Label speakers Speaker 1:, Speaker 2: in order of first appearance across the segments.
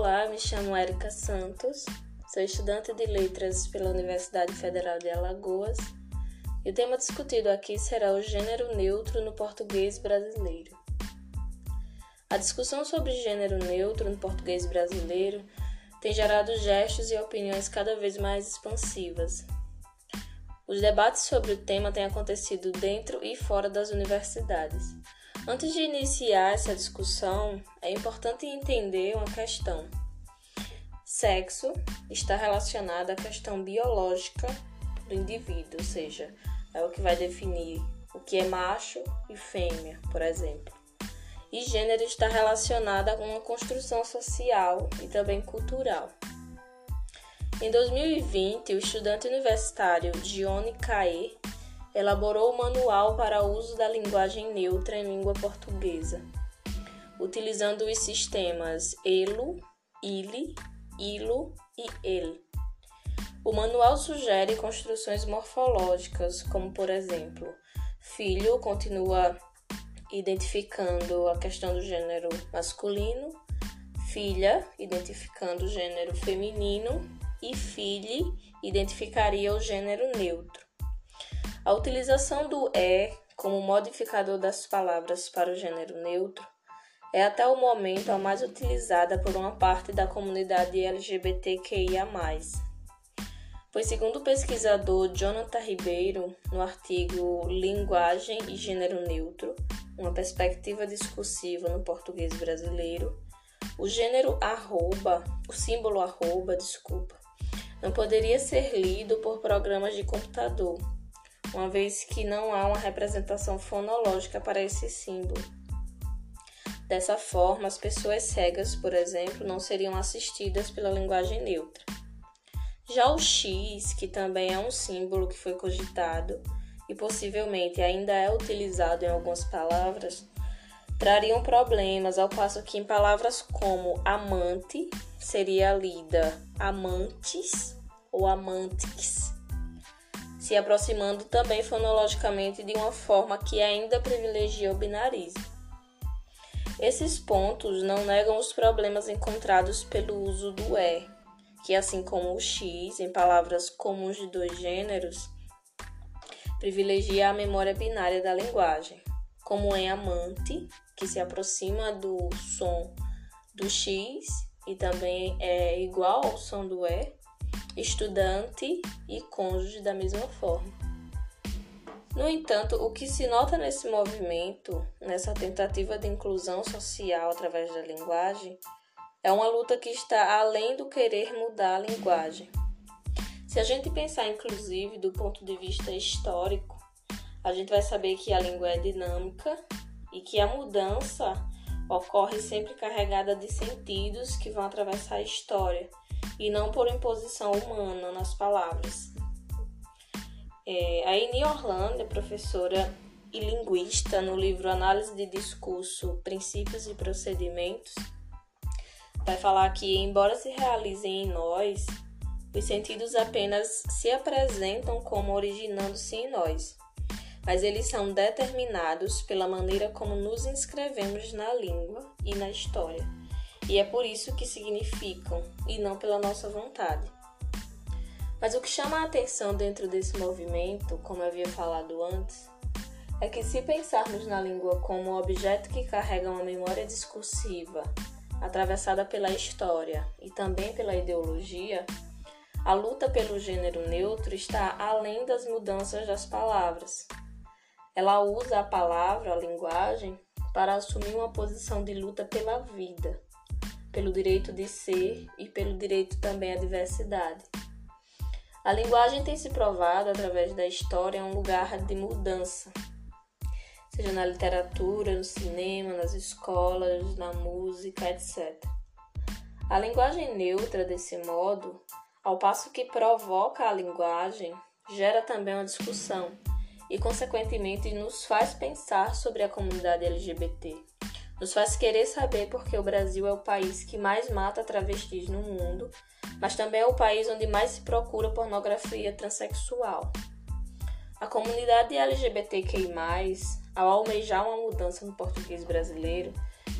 Speaker 1: Olá, me chamo Erika Santos, sou estudante de letras pela Universidade Federal de Alagoas e o tema discutido aqui será o gênero neutro no português brasileiro. A discussão sobre gênero neutro no português brasileiro tem gerado gestos e opiniões cada vez mais expansivas. Os debates sobre o tema têm acontecido dentro e fora das universidades. Antes de iniciar essa discussão, é importante entender uma questão. Sexo está relacionado à questão biológica do indivíduo, ou seja, é o que vai definir o que é macho e fêmea, por exemplo. E gênero está relacionado a uma construção social e também cultural. Em 2020, o estudante universitário Gione Caê elaborou o manual para o uso da linguagem neutra em língua portuguesa, utilizando os sistemas ELO, ILE, ILO e EL. O manual sugere construções morfológicas, como por exemplo, filho continua identificando a questão do gênero masculino, filha identificando o gênero feminino e filhe identificaria o gênero neutro. A utilização do é como modificador das palavras para o gênero neutro é até o momento a mais utilizada por uma parte da comunidade LGBTQIA. Pois, segundo o pesquisador Jonathan Ribeiro, no artigo Linguagem e Gênero Neutro, uma perspectiva discursiva no português brasileiro, o gênero arroba, o símbolo arroba, desculpa, não poderia ser lido por programas de computador uma vez que não há uma representação fonológica para esse símbolo. Dessa forma, as pessoas cegas, por exemplo, não seriam assistidas pela linguagem neutra. Já o X, que também é um símbolo que foi cogitado e possivelmente ainda é utilizado em algumas palavras, trariam problemas, ao passo que em palavras como amante seria lida amantes ou amantes se aproximando também fonologicamente de uma forma que ainda privilegia o binarismo. Esses pontos não negam os problemas encontrados pelo uso do é, que assim como o x em palavras comuns de dois gêneros, privilegia a memória binária da linguagem, como em amante, que se aproxima do som do x e também é igual ao som do é, estudante e cônjuge da mesma forma. No entanto, o que se nota nesse movimento, nessa tentativa de inclusão social através da linguagem, é uma luta que está além do querer mudar a linguagem. Se a gente pensar, inclusive, do ponto de vista histórico, a gente vai saber que a língua é dinâmica e que a mudança ocorre sempre carregada de sentidos que vão atravessar a história e não por imposição humana nas palavras. É, a Eni Orlando é professora e linguista no livro Análise de Discurso, Princípios e Procedimentos. Vai falar que, embora se realizem em nós, os sentidos apenas se apresentam como originando-se em nós, mas eles são determinados pela maneira como nos inscrevemos na língua e na história e é por isso que significam e não pela nossa vontade. Mas o que chama a atenção dentro desse movimento, como havia falado antes, é que se pensarmos na língua como objeto que carrega uma memória discursiva, atravessada pela história e também pela ideologia, a luta pelo gênero neutro está além das mudanças das palavras. Ela usa a palavra, a linguagem, para assumir uma posição de luta pela vida pelo direito de ser e pelo direito também à diversidade. A linguagem tem se provado através da história um lugar de mudança, seja na literatura, no cinema, nas escolas, na música, etc. A linguagem neutra, desse modo, ao passo que provoca a linguagem, gera também uma discussão e, consequentemente, nos faz pensar sobre a comunidade LGBT nos faz querer saber porque o Brasil é o país que mais mata travestis no mundo, mas também é o país onde mais se procura pornografia transexual. A comunidade LGBTQI, ao almejar uma mudança no português brasileiro,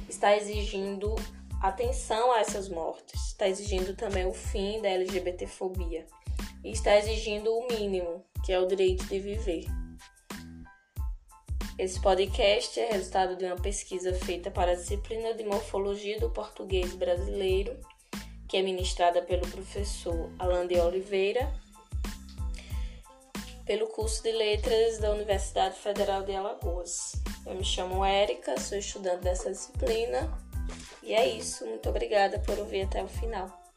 Speaker 1: está exigindo atenção a essas mortes, está exigindo também o fim da LGBTfobia e está exigindo o mínimo, que é o direito de viver. Esse podcast é resultado de uma pesquisa feita para a disciplina de Morfologia do Português Brasileiro, que é ministrada pelo professor Alan de Oliveira, pelo curso de Letras da Universidade Federal de Alagoas. Eu me chamo Érica, sou estudante dessa disciplina. E é isso. Muito obrigada por ouvir até o final.